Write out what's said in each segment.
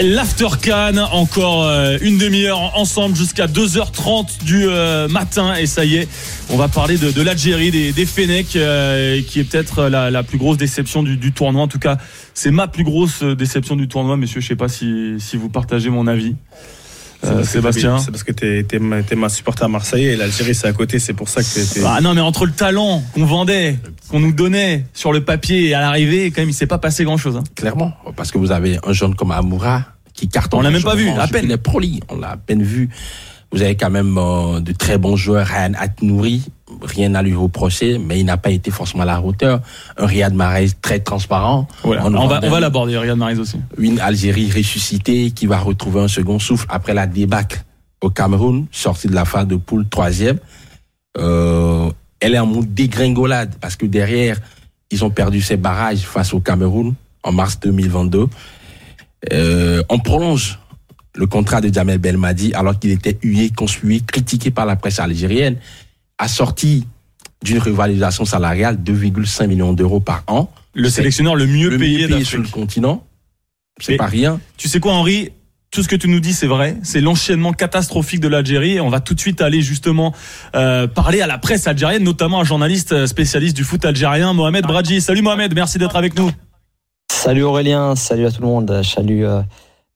L'After encore euh, une demi-heure ensemble jusqu'à 2h30 du euh, matin. Et ça y est, on va parler de, l'Algérie, des, Fenech, euh, qui est peut-être la, plus grosse déception du, tournoi. En tout cas, c'est ma plus grosse déception du tournoi, messieurs. Je sais pas si vous partagez mon avis. Sébastien C'est parce que t'es es, ma supporter à Marseille et l'Algérie c'est à côté, c'est pour ça que t'es. Ah non, mais entre le talent qu'on vendait, qu'on nous donnait sur le papier et à l'arrivée, quand même, il s'est pas passé grand chose. Hein. Clairement, parce que vous avez un jeune comme Amoura qui cartonne. On l'a même pas vu, à peine. Il est proli, on l'a à peine vu. Vous avez quand même euh, de très bons joueurs, Ryan Atnouri, rien à lui reprocher, mais il n'a pas été forcément à la hauteur. Un Riyad Mahrez très transparent. on, va, on va l'aborder, Riyad Mahrez aussi. Une Algérie ressuscitée qui va retrouver un second souffle après la débâcle au Cameroun, sortie de la phase de poule troisième. Euh, elle est en mode dégringolade parce que derrière, ils ont perdu ses barrages face au Cameroun en mars 2022. Euh, on prolonge le contrat de Jamel Belmadi alors qu'il était hué, conspué, critiqué par la presse algérienne, assorti d'une revalorisation salariale de 2,5 millions d'euros par an. Le sélectionneur le mieux payé, sur le continent. C'est pas rien. Tu sais quoi, Henri? Tout ce que tu nous dis, c'est vrai. C'est l'enchaînement catastrophique de l'Algérie. On va tout de suite aller justement euh, parler à la presse algérienne, notamment un journaliste euh, spécialiste du foot algérien, Mohamed Bradji. Salut Mohamed, merci d'être avec nous. Salut Aurélien, salut à tout le monde. Salut euh,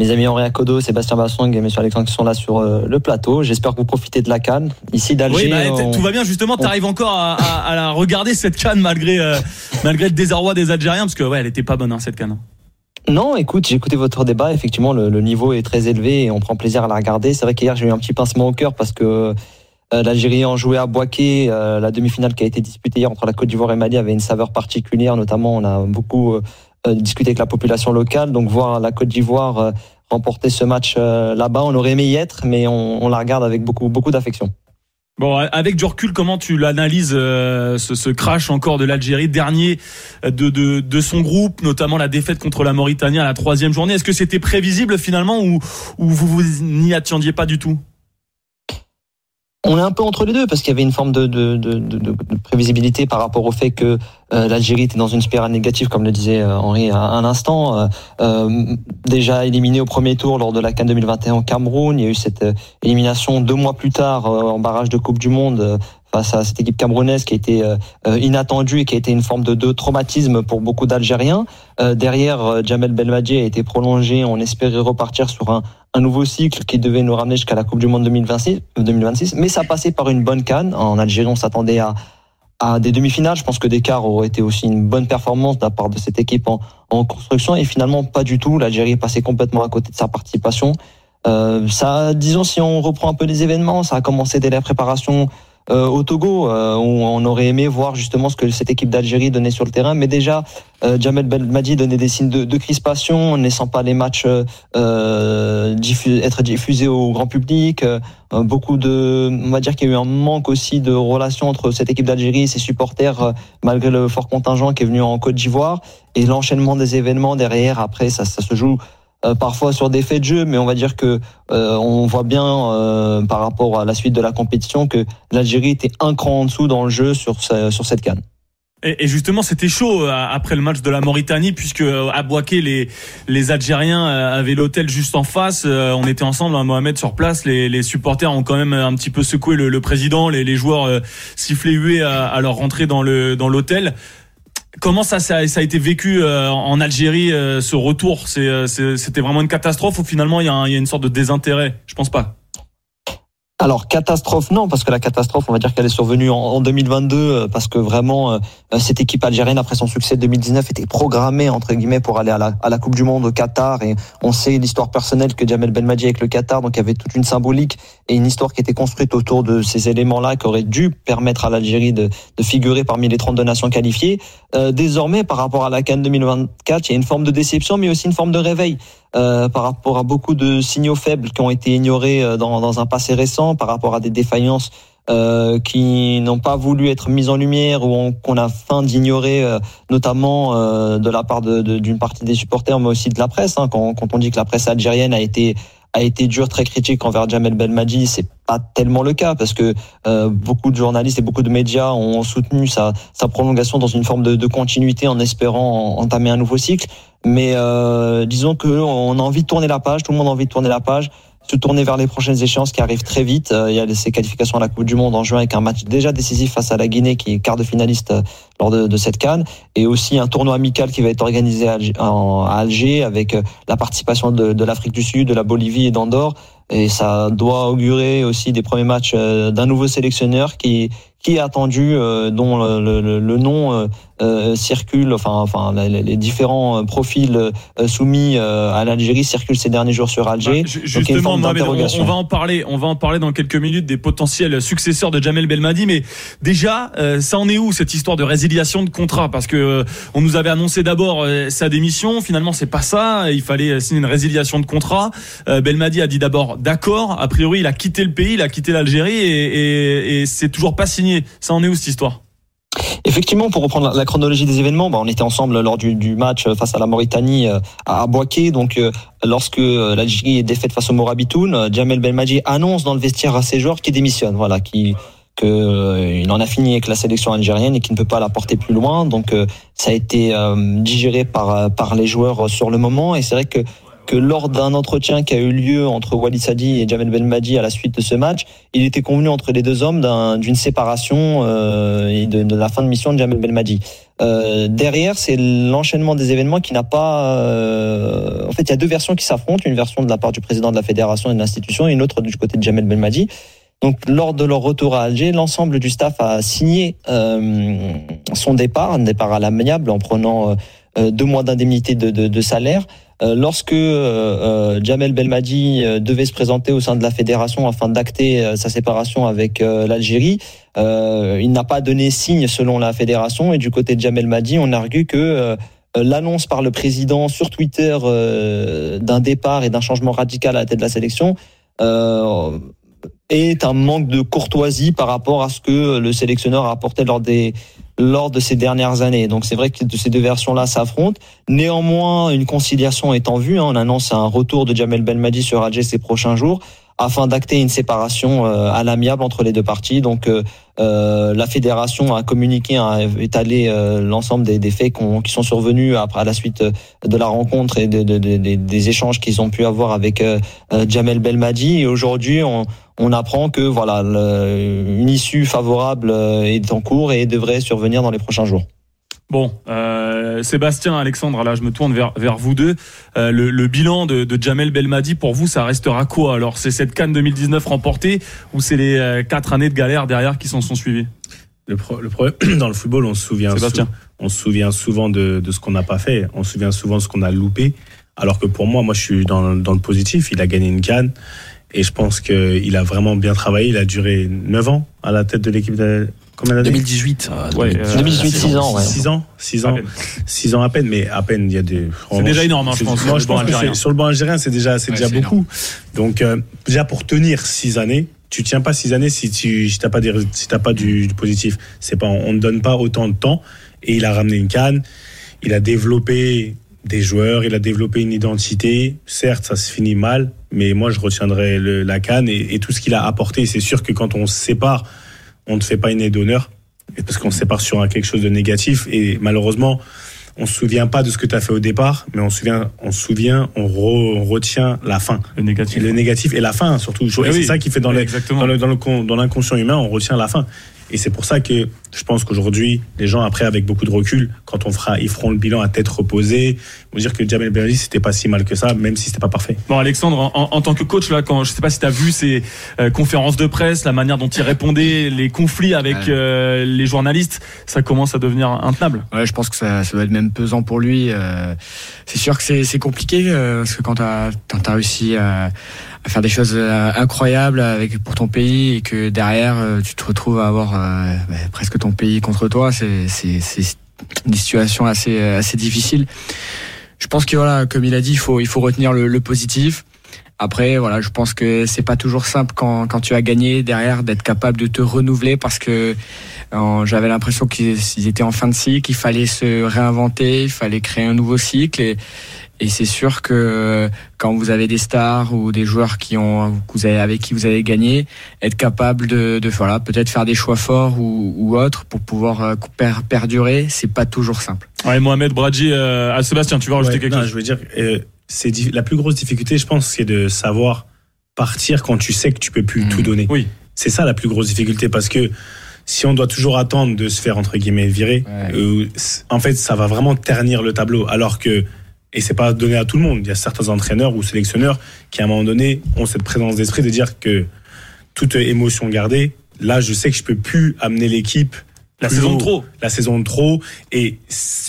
mes amis Henri Akodo, Sébastien Bassong et M. Alexandre qui sont là sur euh, le plateau. J'espère que vous profitez de la canne. Ici d'Alger. Oui, bah, tout va bien justement. Tu arrives encore à, la regarder cette canne malgré euh, malgré le désarroi des Algériens parce que ouais, elle était pas bonne hein, cette canne. Non, écoute, j'ai écouté votre débat. Effectivement, le, niveau est très élevé et on prend plaisir à la regarder. C'est vrai qu'hier j'ai eu un petit pincement au cœur parce que euh, l'Algérie en jouait à Boaké. la demi-finale qui a été disputée hier entre la Côte d'Ivoire et Mali avait une saveur particulière. Notamment, on a beaucoup discuter avec la population locale. Donc voir la Côte d'Ivoire euh, remporter ce match euh, là-bas, on aurait aimé y être, mais on, la regarde avec beaucoup, beaucoup d'affection. Bon, avec du recul, comment tu l'analyses ce, crash encore de l'Algérie, dernier de, de, son groupe, notamment la défaite contre la Mauritanie à la troisième journée? Est-ce que c'était prévisible finalement ou, ou vous, vous n'y attendiez pas du tout? On est un peu entre les deux parce qu'il y avait une forme de, de, de, de, prévisibilité par rapport au fait que euh, l'Algérie était dans une spirale négative, comme le disait euh, Henri à un instant. Euh, euh, déjà éliminé au premier tour lors de la CAN 2021 au Cameroun, il y a eu cette élimination deux mois plus tard en barrage de Coupe du Monde face à cette équipe camerounaise qui a été euh, euh, inattendue et qui a été une forme de, de traumatisme pour beaucoup d'Algériens. Euh, derrière, Jamel Belmadi a été prolongé. On espérait repartir sur un, un nouveau cycle qui devait nous ramener jusqu'à la Coupe du Monde 2026, 2026. Mais ça passait par une bonne canne. En Algérie, on s'attendait à, des demi-finales. Je pense que Descartes aurait été aussi une bonne performance de la part de cette équipe en, en construction. Et finalement, pas du tout. L'Algérie est passée complètement à côté de sa participation. Euh, ça, disons, si on reprend un peu les événements, ça a commencé dès la préparation euh, au Togo, euh, on aurait aimé voir justement ce que cette équipe d'Algérie donnait sur le terrain. Mais déjà, euh, Jamel Belmadi donnait des signes de, de crispation, ne laissant pas les matchs euh, être diffusés au grand public. beaucoup de, on va dire qu'il y a eu un manque aussi de relation entre cette équipe d'Algérie et ses supporters, malgré le fort contingent qui est venu en Côte d'Ivoire. Et l'enchaînement des événements derrière, après, ça, ça se joue euh, parfois sur des faits de jeu, mais on va dire que euh, on voit bien euh, par rapport à la suite de la compétition que l'Algérie était un cran en dessous dans le jeu sur, sur cette canne. Et justement, c'était chaud après le match de la Mauritanie, puisque à Boaké, les, les Algériens avaient l'hôtel juste en face. On était ensemble, hein, Mohamed, sur place. Les, les, supporters ont quand même un petit peu secoué le, président. Les, les joueurs sifflés hués à, à leur rentrée dans le dans l'hôtel. Comment ça, ça, a été vécu euh, en Algérie, euh, ce retour? Euh, C'était vraiment une catastrophe ou finalement il y, a une sorte de désintérêt? Je pense pas. Alors catastrophe non parce que la catastrophe on va dire qu'elle est survenue en, 2022 euh, parce que vraiment euh, cette équipe algérienne après son succès de 2019 était programmée entre guillemets pour aller à la, à la Coupe du Monde au Qatar. Et on sait l'histoire personnelle que Jamel Belmadi avec le Qatar donc il y avait toute une symbolique et une histoire qui était construite autour de ces éléments-là qui auraient dû permettre à l'Algérie de, de, figurer parmi les 32 nations qualifiées. Euh, désormais par rapport à la CAN 2024 il y a une forme de déception mais aussi une forme de réveil euh, par rapport à beaucoup de signaux faibles qui ont été ignorés euh, dans, dans un passé récent, par rapport à des défaillances euh, qui n'ont pas voulu être mises en lumière ou qu'on a faim d'ignorer, euh, notamment euh, de la part d'une de, partie des supporters, mais aussi de la presse. Hein, quand, quand, on dit que la presse algérienne a été a été dure, très critique envers Jamel Belmadi, c'est pas tellement le cas parce que euh, beaucoup de journalistes et beaucoup de médias ont soutenu sa, sa prolongation dans une forme de, de, continuité en espérant entamer un nouveau cycle. Mais euh, disons que on a envie de tourner la page, tout le monde a envie de tourner la page se tourner vers les prochaines échéances qui arrivent très vite. Euh, il y a ces qualifications à la Coupe du Monde en juin avec un match déjà décisif face à la Guinée qui est quart de finaliste euh, lors de, cette canne et aussi un tournoi amical qui va être organisé à Alger avec euh, la participation de l'Afrique du Sud, de la Bolivie et d'Andorre. Et ça doit augurer aussi des premiers matchs d'un nouveau sélectionneur qui, qui est attendu, dont le, le, le nom euh, circulent, enfin, enfin les, différents euh, profils euh, soumis à l'Algérie circulent ces derniers jours sur Alger. Bah, justement, on, va en parler, on va en parler dans quelques minutes des potentiels successeurs de Jamel Belmadi, mais déjà, ça en est où cette histoire de résiliation de contrat? Parce que on nous avait annoncé d'abord sa démission, finalement c'est pas ça, il fallait signer une résiliation de contrat. Belmadi a dit d'abord d'accord, a priori il a quitté le pays, il a quitté l'Algérie et, c'est toujours pas signé. Ça en est où cette histoire? Effectivement, pour reprendre la chronologie des événements, bah, on était ensemble lors du, match face à la Mauritanie euh, à Boaké. Donc, euh, lorsque euh, l'Algérie est défaite face au Morabitoun, Jamel Belmadi annonce dans le vestiaire à ses joueurs qu'il démissionne. Voilà, qui que il en a fini avec la sélection algérienne et qu'il ne peut pas la porter plus loin. Donc, ça a été digéré par par les joueurs sur le moment. Et c'est vrai que que lors d'un entretien qui a eu lieu entre Walid Sadi et Jamel Belmadi à la suite de ce match, il était convenu entre les deux hommes d'une séparation euh, et de, la fin de mission de Jamel Belmadi. Euh, derrière, c'est l'enchaînement des événements qui n'a pas. Euh, en fait, il y a deux versions qui s'affrontent une version de la part du président de la fédération et de l'institution, et une autre du côté de Jamel Belmadi. Donc, lors de leur retour à Alger, l'ensemble du staff a signé euh, son départ, un départ à l'amiable en prenant euh, deux mois d'indemnité de, de, de, salaire. Euh, lorsque euh, Jamel Belmadi devait se présenter au sein de la fédération afin d'acter sa séparation avec l'Algérie, il n'a pas donné signe selon la fédération. Et du côté de Jamel Madi, on argue que l'annonce par le président sur Twitter d'un départ et d'un changement radical à la tête de la sélection est un manque de courtoisie par rapport à ce que le sélectionneur a apporté lors des lors de ces dernières années. Donc c'est vrai que ces deux versions-là s'affrontent. Néanmoins, une conciliation est en vue. Hein. On annonce un retour de Jamel Belmadi sur Alger ces prochains jours afin d'acter une séparation euh, à l'amiable entre les deux parties. Donc euh, euh, la fédération a communiqué, a étalé l'ensemble des, des faits qui sont survenus après à la suite de la rencontre et de, de, des échanges qu'ils ont pu avoir avec Jamel Belmadi. Et aujourd'hui, on, on apprend que voilà une issue favorable est en cours et devrait survenir dans les prochains jours. Bon, euh, Sébastien, Alexandre, là je me tourne vers, vers vous deux. Euh, le, bilan de, de, Jamel Belmadi, pour vous, ça restera quoi? Alors c'est cette Cannes 2019 remportée ou c'est les euh, quatre années de galère derrière qui s'en sont suivies? Le, le, problème dans le football, on se souvient, on se souvient souvent de, de ce qu'on n'a pas fait, on se souvient souvent de ce qu'on a loupé. Alors que pour moi, moi je suis dans, dans le positif. Il a gagné une Cannes et je pense qu'il a vraiment bien travaillé. Il a duré 9 ans à la tête de l'équipe Combien d'années 2018. 2018, 6 ans. 6 ans, 6 ans, 6 ans à peine, mais à peine il y a des. C'est déjà énorme, hein, je pense. Moi, je pense que sur le banc algérien, c'est déjà, c'est déjà beaucoup. Donc euh, déjà pour tenir 6 années, tu tiens pas 6 années si tu si t'as pas des si t'as pas du, du positif. C'est pas on ne donne pas autant de temps. Et il a ramené une canne. Il a développé des joueurs, il a développé une identité. Certes, ça se finit mal, mais moi je retiendrai le, la canne et, et tout ce qu'il a apporté. C'est sûr que quand on se sépare on ne fait pas une aide d'honneur parce qu'on se sépare sur quelque chose de négatif et malheureusement on se souvient pas de ce que tu as fait au départ, mais on se souvient, on se souvient, on, retient la fin. Le négatif. le négatif et la fin surtout. Eh c'est ça qui fait dans, les, dans, le, dans l'inconscient humain, on retient la fin. Et c'est pour ça que je pense qu'aujourd'hui, les gens, après, avec beaucoup de recul, quand on fera, ils feront le bilan à tête reposée, vont dire que Jamel Belmadi, c'était pas si mal que ça, même si c'était pas parfait. Bon, Alexandre, en, tant que coach, là, quand, je sais pas si tu as vu ces euh, conférences de presse, la manière dont il répondait, les conflits avec euh, les journalistes, ça commence à devenir intenable. Ouais, je pense que ça, ça va être même pesant pour lui. Euh, c'est sûr que c'est compliqué, parce que quand tu as, as, réussi à faire des choses euh, incroyables avec pour ton pays et que derrière euh, tu te retrouves à avoir euh, bah, presque ton pays contre toi, c'est c'est une situation assez assez difficile. Je pense que voilà, comme il a dit, il faut il faut retenir le, le positif. Après, voilà, je pense que c'est pas toujours simple quand, quand tu as gagné derrière d'être capable de te renouveler parce que j'avais l'impression qu'ils étaient en fin de cycle, il fallait se réinventer, il fallait créer un nouveau cycle et, et c'est sûr que quand vous avez des stars ou des joueurs qui ont, vous avez, avec qui vous avez gagné, être capable de, de voilà, peut-être faire des choix forts ou, ou autres pour pouvoir euh, perdurer, c'est pas toujours simple. Ouais, Mohamed Bradji, euh, à Sébastien, tu veux rajouter quelque chose? Je veux dire, euh, c'est la plus grosse difficulté, je pense, c'est de savoir partir quand tu sais que tu peux plus tout mmh. donner. Oui. C'est ça la plus grosse difficulté parce que si on doit toujours attendre de se faire entre guillemets virer, euh, en fait, ça va vraiment ternir le tableau. Alors que et c'est pas donné à tout le monde. Il y a certains entraîneurs ou sélectionneurs qui à un moment donné ont cette présence d'esprit de dire que toute émotion gardée, là, je sais que je peux plus amener l'équipe la saison de trop. La saison de trop. Et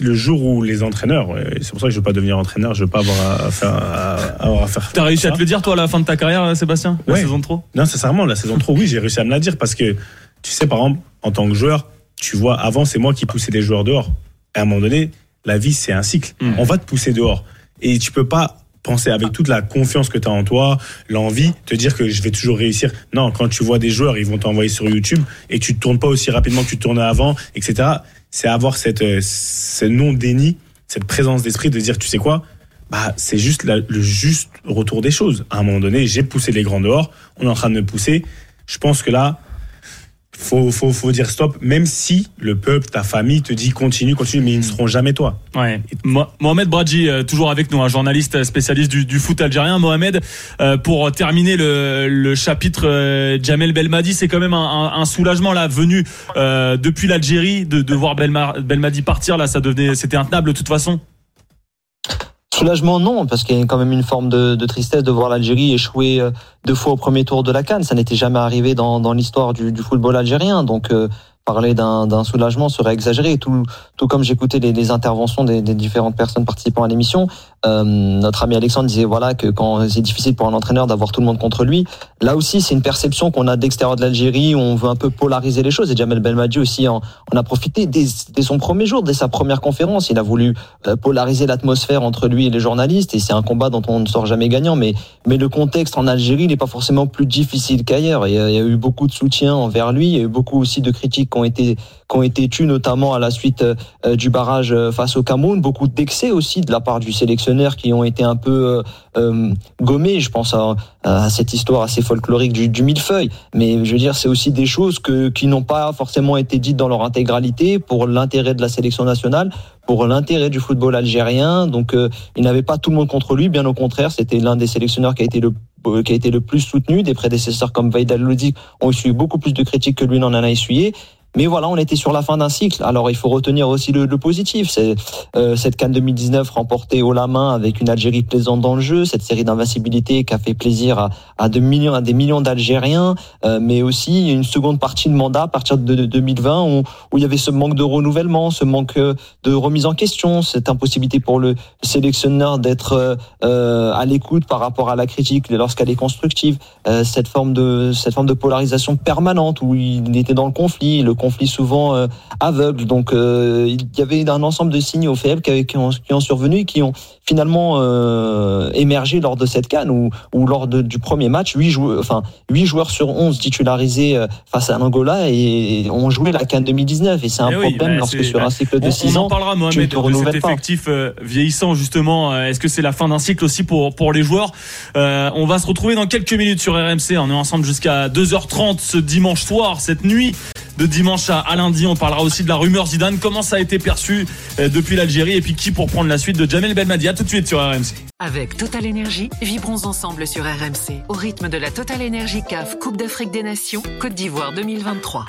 le jour où les entraîneurs, c'est pour ça que je veux pas devenir entraîneur, je veux pas avoir à faire. À, faire T'as réussi à te le dire, toi, à la fin de ta carrière, Sébastien La saison de trop? Non, sincèrement, la saison de trop, oui, j'ai réussi à me la dire parce que, tu sais, par exemple, en tant que joueur, tu vois, avant, c'est moi qui poussais des joueurs dehors. Et à un moment donné, la vie, c'est un cycle. Hmm. On va te pousser dehors. Et tu peux pas penser avec toute la confiance que tu as en toi, l'envie, te dire que je vais toujours réussir. Non, quand tu vois des joueurs, ils vont t'envoyer sur YouTube et tu te tournes pas aussi rapidement que tu tournais avant, etc. C'est avoir cette, euh, ce non-déni, cette présence d'esprit de dire, tu sais quoi, bah, c'est juste le juste retour des choses. À un moment donné, j'ai poussé les grands dehors, on est en train de me pousser. Je pense que là, faut, faut, faut dire stop, même si le peuple, ta famille te dit continue, continue, mais ils ne seront jamais toi. Ouais. Mohamed Bradji, euh, toujours avec nous, un journaliste spécialiste du, foot algérien. Mohamed, euh, pour terminer le, le chapitre euh, Jamel Belmadi, c'est quand même un, soulagement là, venu depuis l'Algérie, de, de voir Belmadi partir là, ça devenait, c'était intenable de toute façon. Soulagement, non, parce qu'il y a quand même une forme de, tristesse de voir l'Algérie échouer euh, deux fois au premier tour de la Cannes. Ça n'était jamais arrivé dans, l'histoire du, football algérien. Donc, euh, parler d'un soulagement serait exagéré. Tout, comme j'écoutais les, les, interventions des, différentes personnes participant à l'émission, euh, notre ami Alexandre disait voilà que quand c'est difficile pour un entraîneur d'avoir tout le monde contre lui, là aussi c'est une perception qu'on a d'extérieur de l'Algérie où on veut un peu polariser les choses. Et Jamel Belmadi aussi en, a profité dès, son premier jour, dès sa première conférence, il a voulu euh, polariser l'atmosphère entre lui et les journalistes. Et c'est un combat dont on ne sort jamais gagnant. Mais mais le contexte en Algérie n'est pas forcément plus difficile qu'ailleurs. Il, il, y a eu beaucoup de soutien envers lui, il y a eu beaucoup aussi de critiques qui ont été qui ont été tues notamment à la suite euh, du barrage face au Cameroun, beaucoup d'excès aussi de la part du sélectionneur qui ont été un peu euh, euh, gommés. Je pense à, cette histoire assez folklorique du, millefeuille. Mais je veux dire, c'est aussi des choses que, qui n'ont pas forcément été dites dans leur intégralité pour l'intérêt de la sélection nationale, pour l'intérêt du football algérien. Donc, il n'avait pas tout le monde contre lui. Bien au contraire, c'était l'un des sélectionneurs qui a été le qui a été le plus soutenu. Des prédécesseurs comme Vaidal Lodi ont essuyé beaucoup plus de critiques que lui n'en a essuyé. Mais voilà, on était sur la fin d'un cycle. Alors il faut retenir aussi le, le positif. C'est euh, cette Cannes 2019 remportée haut la main avec une Algérie plaisante dans le jeu, cette série d'invincibilité qui a fait plaisir à, à, millions, à des millions d'Algériens, euh, mais aussi une seconde partie de mandat à partir de, 2020 où, où, il y avait ce manque de renouvellement, ce manque de remise en question, cette impossibilité pour le sélectionneur d'être euh, à l'écoute par rapport à la critique lorsqu'elle est constructive, euh, cette forme de cette forme de polarisation permanente où il était dans le conflit, conflits souvent euh, aveugles. Donc euh, il y avait un ensemble de signaux faibles qui, ont, qui ont survenu et qui ont finalement euh, émergé lors de cette canne ou, ou lors de, du premier match. 8 joueurs, enfin, 8 joueurs sur 11 titularisés face à l'Angola et ont joué la canne 2019. Et c'est un eh problème bah, lorsque sur un cycle de 6 ans. On en parlera, Mohamed, de cet effectif vieillissant, justement. Est-ce que c'est la fin d'un cycle aussi pour, pour les joueurs? On va se retrouver dans quelques minutes sur RMC. On est ensemble jusqu'à 2h30 ce dimanche soir, cette nuit de dimanche à, lundi. On parlera aussi de la rumeur Zidane, comment ça a été perçu euh, depuis l'Algérie? Et puis qui pour prendre la suite de Jamel Belmadi? tout de suite sur RMC. Avec Total Énergie, vibrons ensemble sur RMC au rythme de la Total Énergie CAF Coupe d'Afrique des Nations Côte d'Ivoire 2023.